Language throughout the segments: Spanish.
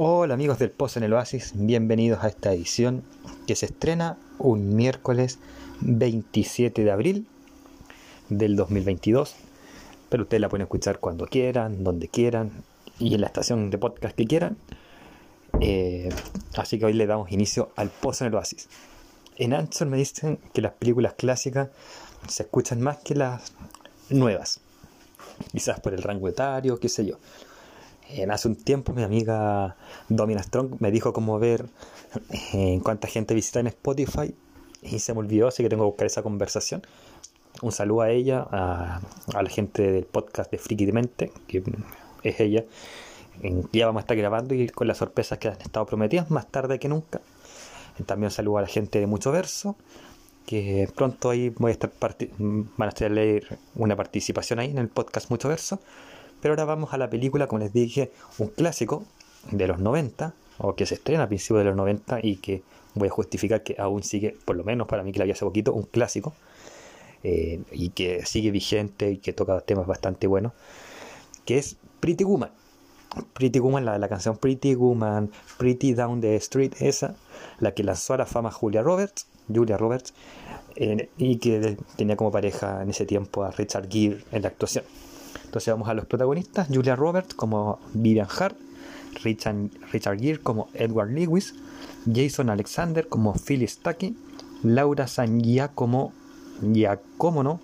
Hola amigos del Pozo en el Oasis, bienvenidos a esta edición que se estrena un miércoles 27 de abril del 2022. Pero ustedes la pueden escuchar cuando quieran, donde quieran y en la estación de podcast que quieran. Eh, así que hoy le damos inicio al Pozo en el Oasis. En Anchor me dicen que las películas clásicas se escuchan más que las nuevas. Quizás por el rango etario, qué sé yo. En hace un tiempo mi amiga Domina Strong me dijo cómo ver en cuánta gente visita en Spotify y se me olvidó, así que tengo que buscar esa conversación. Un saludo a ella, a, la gente del podcast de Friki de que es ella. Ya vamos a estar grabando y con las sorpresas que han estado prometidas, más tarde que nunca. También saludo a la gente de Mucho Verso, que pronto ahí voy a estar van a leer una participación ahí en el podcast Mucho Verso. Pero ahora vamos a la película, como les dije, un clásico de los 90, o que se estrena a principios de los 90 y que voy a justificar que aún sigue, por lo menos para mí que la vi hace poquito, un clásico. Eh, y que sigue vigente y que toca temas bastante buenos, que es Pretty Woman. Pretty Woman, la, la canción Pretty Woman, Pretty Down the Street, esa, la que lanzó a la fama Julia Roberts, Julia Roberts, eh, y que tenía como pareja en ese tiempo a Richard Gere en la actuación. Entonces vamos a los protagonistas, Julia Roberts como Vivian Hart, Richard, Richard Gere como Edward Lewis, Jason Alexander como Phyllis Stuckey, Laura San Giacomo, Giacomo, ¿no?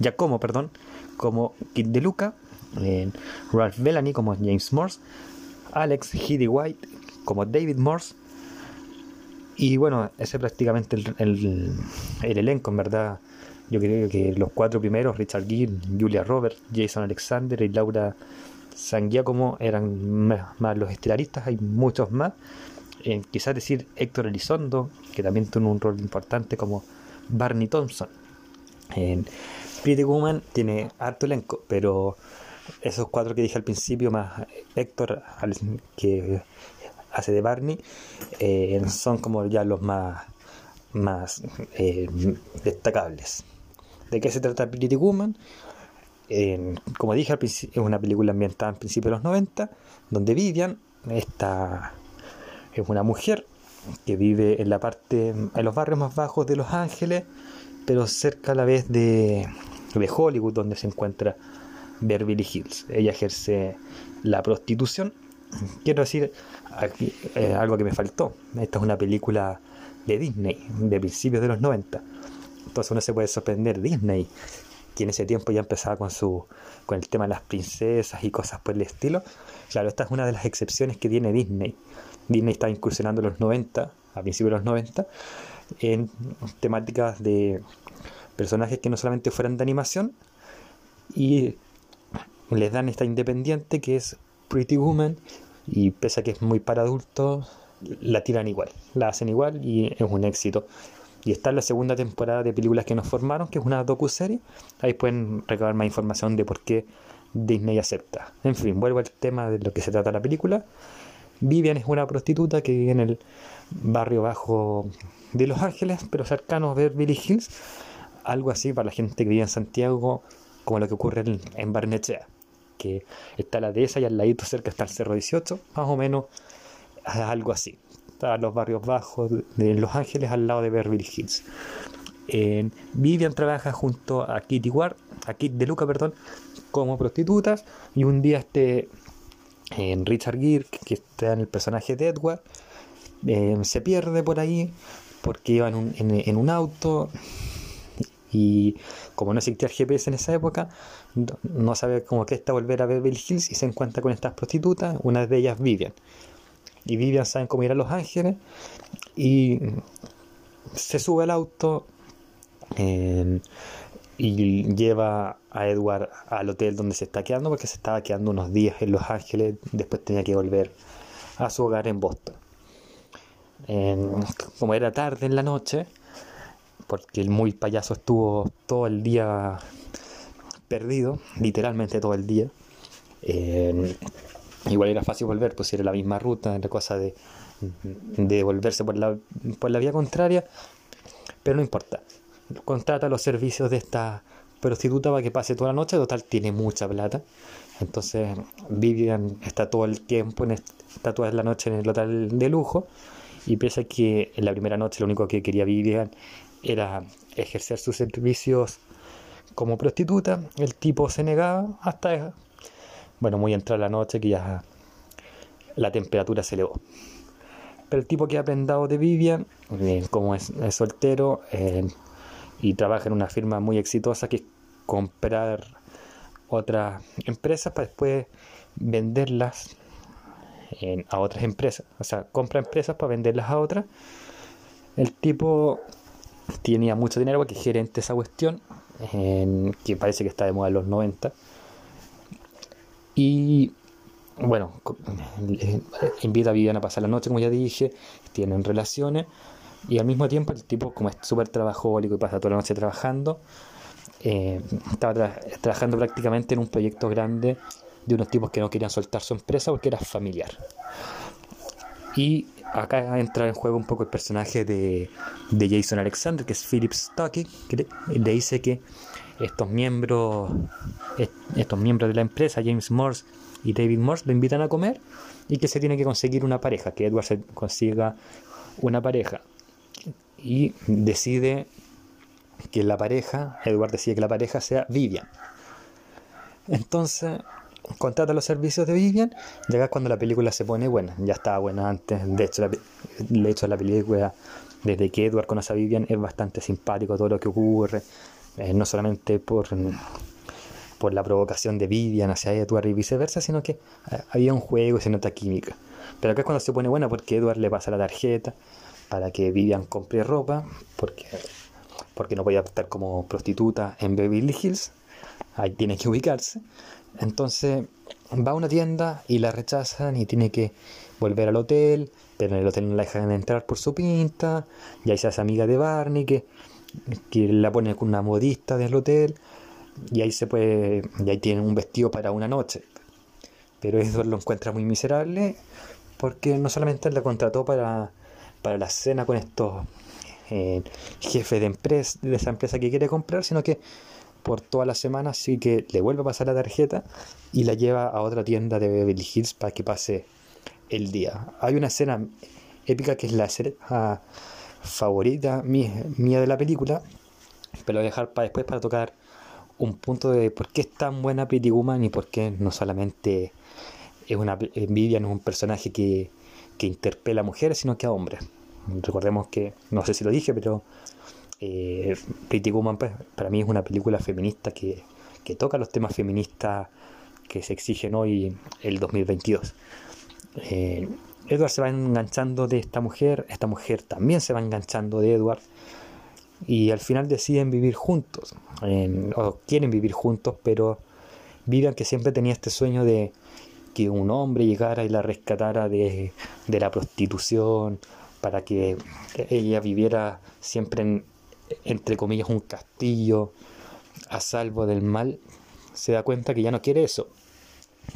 Giacomo, perdón, como Kid De Luca, eh, Ralph Bellamy como James Morse, Alex Heady White como David Morse, y bueno, ese es prácticamente el, elenco, en verdad. Yo creo que los cuatro primeros, Richard Gere, Julia Roberts, Jason Alexander y Laura San Giacomo, eran más, los estelaristas, hay muchos más. Eh, quizás decir Héctor Elizondo, que también tuvo un rol importante como Barney Thompson. En Pretty Woman tiene harto elenco, pero esos cuatro que dije al principio, más Héctor, que hace de Barney, eh, son como ya los más, más eh, destacables. ¿De qué se trata Pretty Woman? como dije es una película ambientada en principio de los 90, donde Vivian esta, es una mujer que vive en la parte, en los barrios más bajos de Los Ángeles, pero cerca a la vez de, de Hollywood, donde se encuentra Beverly Hills. Ella ejerce la prostitución quiero decir aquí, eh, algo que me faltó. Esta es una película de Disney, de principios de los 90. Entonces uno se puede sorprender Disney, que en ese tiempo ya empezaba con su con el tema de las princesas y cosas por el estilo. Claro, esta es una de las excepciones que tiene Disney. Disney está incursionando en los 90, a principios de los 90, en temáticas de personajes que no solamente fueran de animación y les dan esta independiente que es Pretty Woman y pese a que es muy para adultos, la tiran igual, la hacen igual y es un éxito. Y está la segunda temporada de películas que nos formaron, que es una docu-serie. Ahí pueden recabar más información de por qué Disney acepta. En fin, vuelvo al tema de lo que se trata la película. Vivian es una prostituta que vive en el barrio bajo de Los Ángeles, pero cercano a Beverly Hills. Algo así para la gente que vive en Santiago, como lo que ocurre en, en Barnechea que está la dehesa y al ladito cerca está el Cerro 18, más o menos algo así. Está los barrios bajos de Los Ángeles al lado de Beverly Hills. Vivian trabaja junto a Kitty Ward, a Kit de Luca, perdón, como prostitutas y un día este Richard Gere, que está en el personaje de Edward, eh, se pierde por ahí porque iba en un, en un auto y como no existía el GPS en esa época, no sabe cómo que está volver a Beverly Hills y se encuentra con estas prostitutas, una de ellas Vivian. Y Vivian sabe cómo ir a Los Ángeles y se sube al auto y lleva a Edward al hotel donde se está quedando porque se estaba quedando unos días en Los Ángeles, después tenía que volver a su hogar en Boston. como era tarde en la noche, porque el muy payaso estuvo todo el día perdido, literalmente todo el día. Eh, igual era fácil volver, pues era la misma ruta, era cosa de, de volverse por la, por la vía contraria, pero no importa. Contrata los servicios de esta prostituta para que pase toda la noche, total tiene mucha plata. Entonces Vivian está todo el tiempo, en está toda la noche en el hotel de lujo y piensa que en la primera noche lo único que quería Vivian era ejercer sus servicios como prostituta. El tipo se negaba hasta, bueno, muy entrada la noche que ya la temperatura se elevó. Pero el tipo que ha prendado de Vivian, como es, soltero eh, y trabaja en una firma muy exitosa que es comprar otras empresas para después venderlas a otras empresas. O sea, compra empresas para venderlas a otras. El tipo tenía mucho dinero porque es gerente esa cuestión, que parece que está de moda en los 90. Y bueno, eh, invita a Viviana a pasar la noche, como ya dije, tienen relaciones. Y al mismo tiempo el tipo, como es súper trabajólico y pasa toda la noche trabajando, eh, estaba trabajando prácticamente en un proyecto grande de unos tipos que no querían soltar su empresa porque era familiar. Y acá entra en juego un poco el personaje de, Jason Alexander, que es Philip Stuckey, que le, dice que estos miembros, estos miembros de la empresa, James Morse y David Morse, lo invitan a comer y que se tiene que conseguir una pareja, que Edward se consiga una pareja. Y decide que la pareja, Edward decide que la pareja sea Vivian. Entonces, contrata los servicios de Vivian, llega cuando la película se pone buena. Ya estaba buena antes, de hecho, la, de hecho la película, desde que Edward conoce a Vivian, es bastante simpático todo lo que ocurre, no solamente por, por la provocación de Vivian hacia Edward y viceversa, sino que eh, había un juego y se nota química. Pero acá es cuando se pone buena porque Edward le pasa la tarjeta para que Vivian compre ropa, porque, porque no podía estar como prostituta en Beverly Hills, ahí tiene que ubicarse. Entonces va a una tienda y la rechazan y tiene que volver al hotel, pero en el hotel no la dejan entrar por su pinta, y ahí se hace amiga de Barney que, que la pone con una modista del hotel, y ahí se puede, y ahí tiene un vestido para una noche. Pero Edward lo encuentra muy miserable porque no solamente la contrató para, para la cena con estos eh, jefes de, empresa, de esa empresa que quiere comprar, sino que por toda la semana, así que le vuelve a pasar la tarjeta y la lleva a otra tienda de Beverly Hills para que pase el día. Hay una escena épica que es la escena favorita mía, de la película, pero voy a dejar para después para tocar un punto de por qué es tan buena Pretty Woman y por qué no solamente es una envidia, no es un personaje que, que interpela a mujeres, sino que a hombres. Recordemos que, no sé si lo dije, pero eh, Pretty Woman pues, para mí es una película feminista que, toca los temas feministas que se exigen hoy el 2022. Eh, Edward se va enganchando de esta mujer, esta mujer también se va enganchando de Edward y al final deciden vivir juntos, o quieren vivir juntos, pero Vivian que siempre tenía este sueño de que un hombre llegara y la rescatara de, de la prostitución, para que ella viviera siempre en, entre comillas, un castillo a salvo del mal, se da cuenta que ya no quiere eso,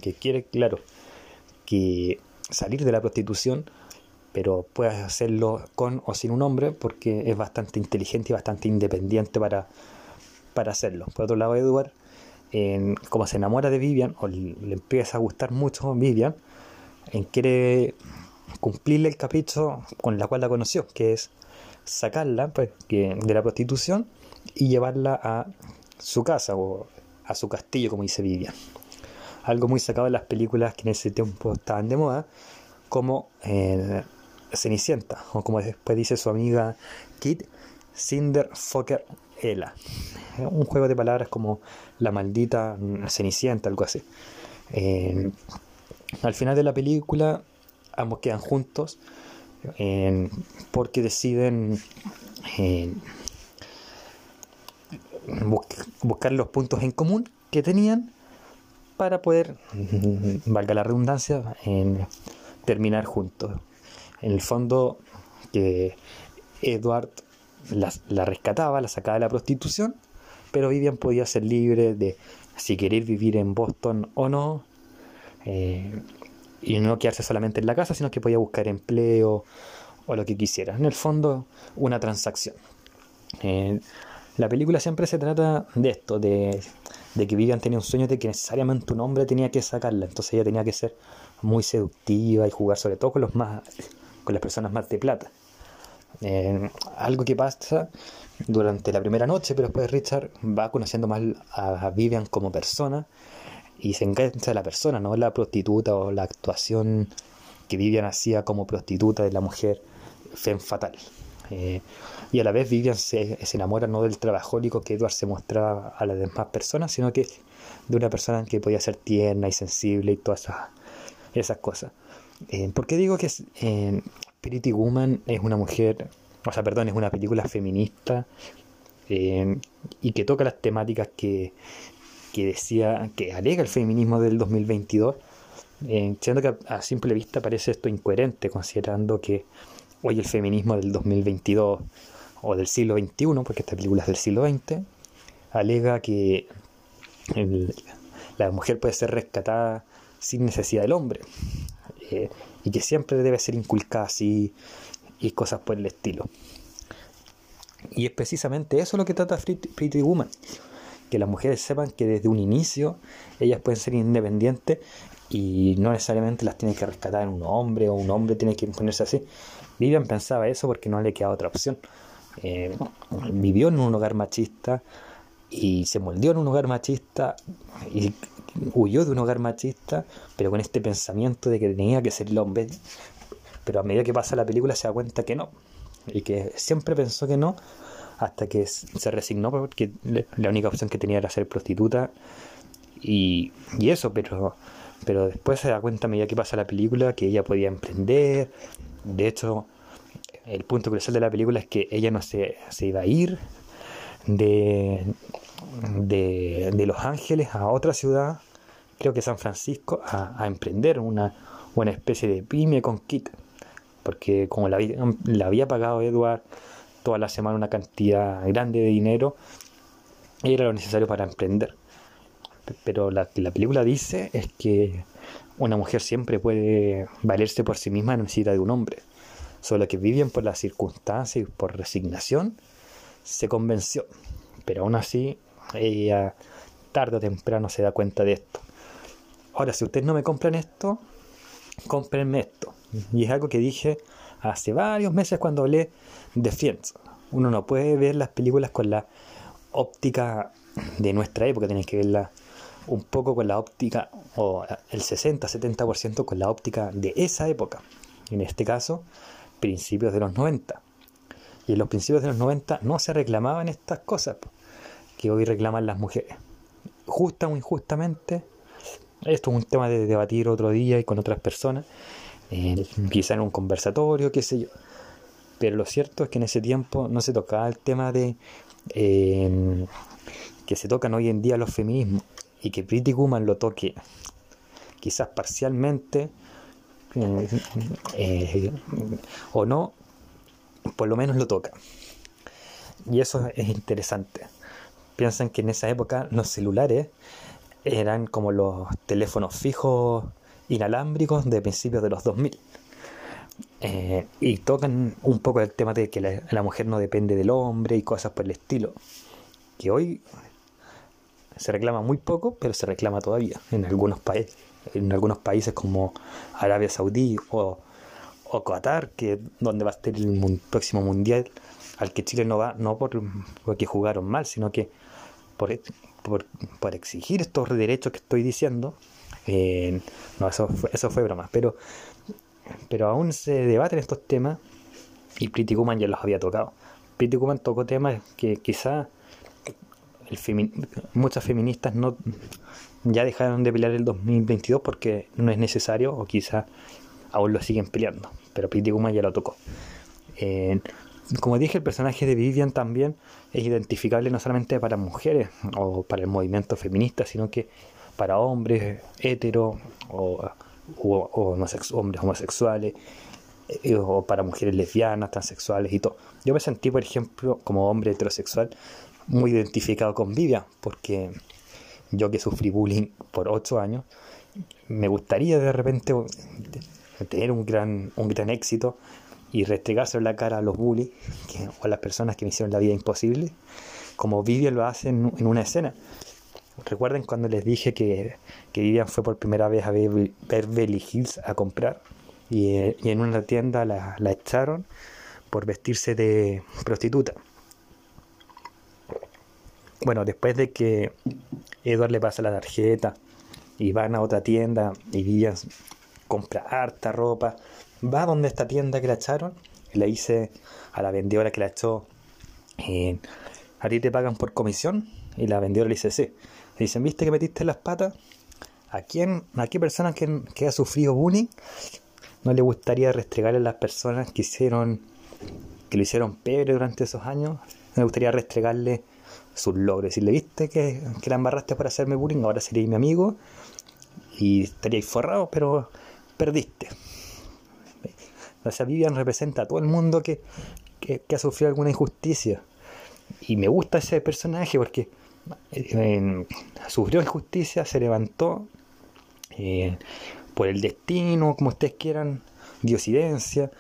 que quiere, claro, que salir de la prostitución, pero puede hacerlo con o sin un hombre, porque es bastante inteligente y bastante independiente para, para hacerlo. Por otro lado, Edward, como se enamora de Vivian, o le, empieza a gustar mucho Vivian, en quiere cumplirle el capricho con la cual la conoció, que es sacarla pues, de la prostitución y llevarla a su casa o a su castillo, como dice Vivian. Algo muy sacado de las películas que en ese tiempo estaban de moda, como eh, Cenicienta, o como después dice su amiga Kit, Cinder Fokker Ella. Un juego de palabras como la maldita Cenicienta, algo así. Eh, al final de la película, ambos quedan juntos porque deciden buscar los puntos en común que tenían para poder, valga la redundancia, en terminar juntos. En el fondo, que Edward la, rescataba, la sacaba de la prostitución, pero Vivian podía ser libre de si querer vivir en Boston o no. Eh, y no quedarse solamente en la casa, sino que podía buscar empleo o lo que quisiera. En el fondo, una transacción. Eh, la película siempre se trata de esto, de, de que Vivian tenía un sueño de que necesariamente un hombre tenía que sacarla, entonces ella tenía que ser muy seductiva y jugar sobre todo con los más con las personas más de plata. Eh, algo que pasa durante la primera noche, pero después Richard va conociendo más a Vivian como persona y se engancha de la persona, no la prostituta o la actuación que Vivian hacía como prostituta de la mujer femme fatal. Eh, y a la vez Vivian se, enamora no del trabajólico que Edward se mostraba a las demás personas, sino que de una persona que podía ser tierna y sensible y todas esas, cosas. Eh, ¿Por qué digo que es, eh, Pretty Woman es una mujer, o sea, perdón, es una película feminista eh, y que toca las temáticas que, que decía, que alega el feminismo del 2022? siendo que a simple vista parece esto incoherente, considerando que hoy el feminismo del 2022 o del siglo XXI, porque esta película es del siglo XX, alega que la mujer puede ser rescatada sin necesidad del hombre eh, y que siempre debe ser inculcada así y cosas por el estilo. Y es precisamente eso lo que trata Pretty Woman, que las mujeres sepan que desde un inicio ellas pueden ser independientes y no necesariamente las tiene que rescatar un hombre o un hombre tiene que imponerse así. Vivian pensaba eso porque no le quedaba otra opción. Eh, vivió en un hogar machista y se moldeó en un hogar machista y huyó de un hogar machista, pero con este pensamiento de que tenía que ser el hombre. Pero a medida que pasa la película se da cuenta que no, y que siempre pensó que no, hasta que se resignó porque la única opción que tenía era ser prostituta y, y eso, pero pero después se da cuenta a medida que pasa la película que ella podía emprender. De hecho, el punto crucial de la película es que ella no se, se iba a ir de, de, Los Ángeles a otra ciudad, creo que San Francisco, a, emprender una, una especie de pyme con Kit. Porque como la, había pagado Edward toda la semana una cantidad grande de dinero, era lo necesario para emprender pero la la película dice es que una mujer siempre puede valerse por sí misma, no necesita de un hombre. Solo que Vivian por las circunstancias y por resignación se convenció. Pero aún así, ella tarde o temprano se da cuenta de esto. Ahora, si ustedes no me compran esto, cómprenme esto. Y es algo que dije hace varios meses cuando hablé de Friends. Uno no puede ver las películas con la óptica de nuestra época, tienes que verla un poco con la óptica, o el 60-70% con la óptica de esa época. En este caso, principios de los 90. Y en los principios de los 90 no se reclamaban estas cosas que hoy reclaman las mujeres. Justa o injustamente, esto es un tema de debatir otro día y con otras personas, eh, quizá en un conversatorio, qué sé yo. Pero lo cierto es que en ese tiempo no se tocaba el tema de eh, que se tocan hoy en día los feminismos y que Pretty Woman lo toque quizás parcialmente eh, eh, o no, por lo menos lo toca. Y eso es interesante. Piensan que en esa época los celulares eran como los teléfonos fijos inalámbricos de principios de los 2000. Eh, y tocan un poco el tema de que la mujer no depende del hombre y cosas por el estilo. Que hoy se reclama muy poco, pero se reclama todavía en algunos países, en algunos países como Arabia Saudí o, o Qatar, que donde va a estar el próximo mundial, al que Chile no va, no por, porque jugaron mal, sino que por, por, exigir estos derechos que estoy diciendo. Eh, no, eso fue, eso fue broma, pero, pero aún se debaten estos temas y Pretty Woman ya los había tocado. Pretty Woman tocó temas que quizá muchas feministas no ya dejaron de pelear el 2022 porque no es necesario o quizá aún lo siguen peleando. Pero Pretty ya lo tocó. como dije, el personaje de Vivian también es identificable no solamente para mujeres o para el movimiento feminista, sino que para hombres hetero o, hombres homosexuales eh, o para mujeres lesbianas, transexuales y todo. Yo me sentí, por ejemplo, como hombre heterosexual, muy identificado con Vivian, porque yo que sufrí bullying por ocho años, me gustaría de repente tener un gran, un gran éxito y restregarse en la cara a los bullies o a las personas que me hicieron la vida imposible, como Vivian lo hace en, una escena. recuerden cuando les dije que, que Vivian fue por primera vez a ver Beverly Hills a comprar y, en una tienda la, la echaron por vestirse de prostituta. Bueno, después de que Edward le pasa la tarjeta y van a otra tienda y Vivian compra harta ropa, va donde esta tienda que la echaron y le dice a la vendedora que la echó, eh, ¿a ti te pagan por comisión? Y la vendedora le dice, sí. Le dicen, ¿viste que metiste las patas? ¿A quién, a qué persona que, que ha sufrido bullying no le gustaría restregarle a las personas que hicieron, que lo hicieron pebre durante esos años? No le gustaría restregarle sus logros. Le viste que, que la embarraste para hacerme bullying, ahora seríais mi amigo y estaríais forrados, pero perdiste. Sea, Vivian representa a todo el mundo que, que, ha sufrido alguna injusticia. Y me gusta ese personaje porque sufrió injusticia, se levantó eh, por el destino, como ustedes quieran, diosidencia,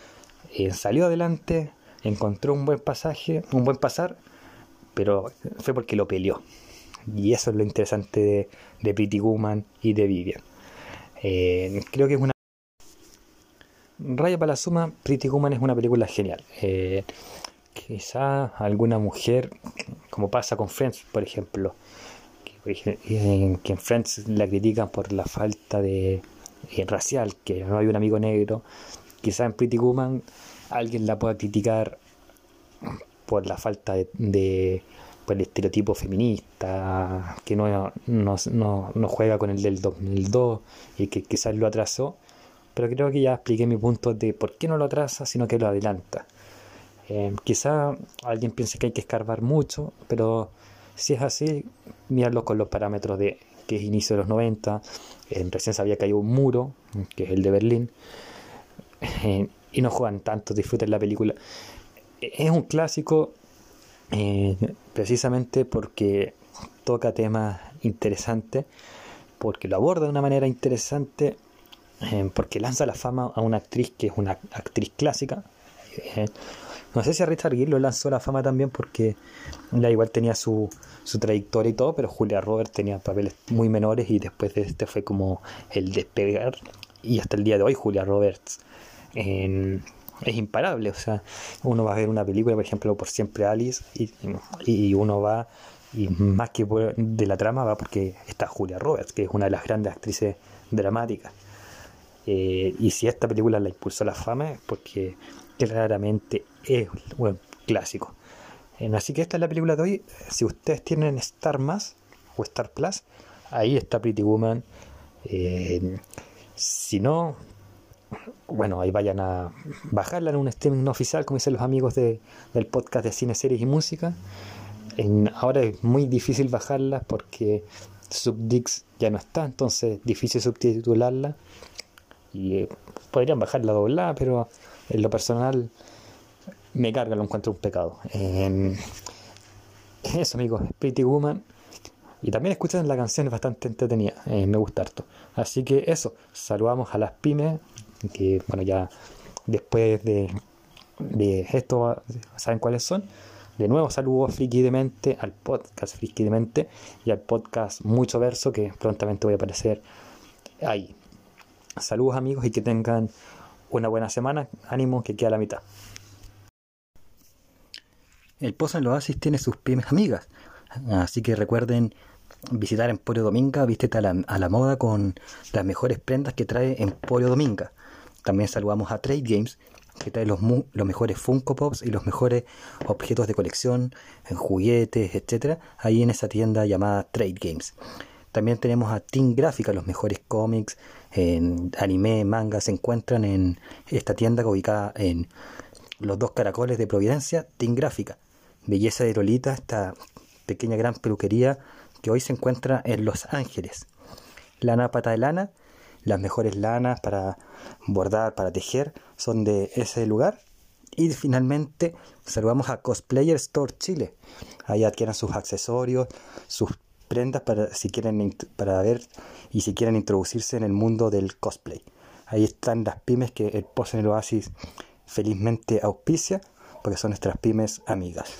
eh, salió adelante, encontró un buen pasaje, un buen pasar, pero fue porque lo peleó. Y eso es lo interesante de, Pretty Woman y de Vivian. creo que es una Raya para la suma, Pretty Woman es una película genial. Eh, quizá alguna mujer, como pasa con Friends, por ejemplo, que, en Friends la critican por la falta de eh, racial, que no hay un amigo negro. Quizá en Pretty Woman alguien la pueda criticar por la falta de, por el estereotipo feminista, que no, no, no, juega con el del 2002 y que quizás lo atrasó pero creo que ya expliqué mi punto de por qué no lo atrasa, sino que lo adelanta. Eh, quizá alguien piense que hay que escarbar mucho, pero si es así, mirarlo con los parámetros de que es inicio de los 90, en recién sabía que hay un muro, que es el de Berlín, eh, y no juegan tanto, disfruten la película. Es un clásico eh, precisamente porque toca temas interesantes, porque lo aborda de una manera interesante eh, porque lanza la fama a una actriz que es una actriz clásica. Eh, no sé si a Richard Gere lo lanzó la fama también porque la igual tenía su, su trayectoria y todo, pero Julia Roberts tenía papeles muy menores y después de este fue como el despegar. Y hasta el día de hoy Julia Roberts es imparable. O sea, uno va a ver una película, por ejemplo, por siempre Alice, y, y uno va, y más que de la trama, va porque está Julia Roberts, que es una de las grandes actrices dramáticas. Eh, y si esta película la impulsó a la fama es porque claramente es un clásico. Eh, así que esta es la película de hoy. Si ustedes tienen Star Más o Star Plus, ahí está Pretty Woman. Eh, si no, bueno, ahí vayan a bajarla en un streaming no oficial, como dicen los amigos de, del podcast de cine, series y música. ahora es muy difícil bajarla porque Subdix ya no está, entonces difícil subtitularla y eh, podrían bajar la doblada, pero en lo personal me carga, lo encuentro un pecado. eso, amigos, Pretty Woman. Y también escuchan la canción, es bastante entretenida, eh, me gusta harto. Así que eso, saludamos a las pymes, que bueno, ya después de, esto saben cuáles son. De nuevo saludos Friki de Mente al podcast Friki de Mente y al podcast Mucho Verso que prontamente voy a aparecer ahí. Saludos amigos y que tengan una buena semana. Ánimo que queda la mitad. El Pozo en los Oasis tiene sus pymes amigas. Así que recuerden visitar Emporio Dominga, vístete a la, a la moda con las mejores prendas que trae Emporio Dominga. También saludamos a Trade Games, que trae los, los mejores Funko Pops y los mejores objetos de colección, juguetes, etcétera, ahí en esa tienda llamada Trade Games. También tenemos a Team Gráfica, los mejores cómics, en anime, manga, se encuentran en esta tienda ubicada en los dos caracoles de Providencia, Team Gráfica. Belleza de Lolita, esta pequeña gran peluquería que hoy se encuentra en Los Ángeles. Lana Pata de Lana, las mejores lanas para bordar, para tejer, son de ese lugar. Y finalmente saludamos a Cosplayer Store Chile. Ahí adquieran sus accesorios, sus prendas para si quieren para ver y si quieren introducirse en el mundo del cosplay. Ahí están las pymes que el Post en el Oasis felizmente auspicia, porque son nuestras pymes amigas.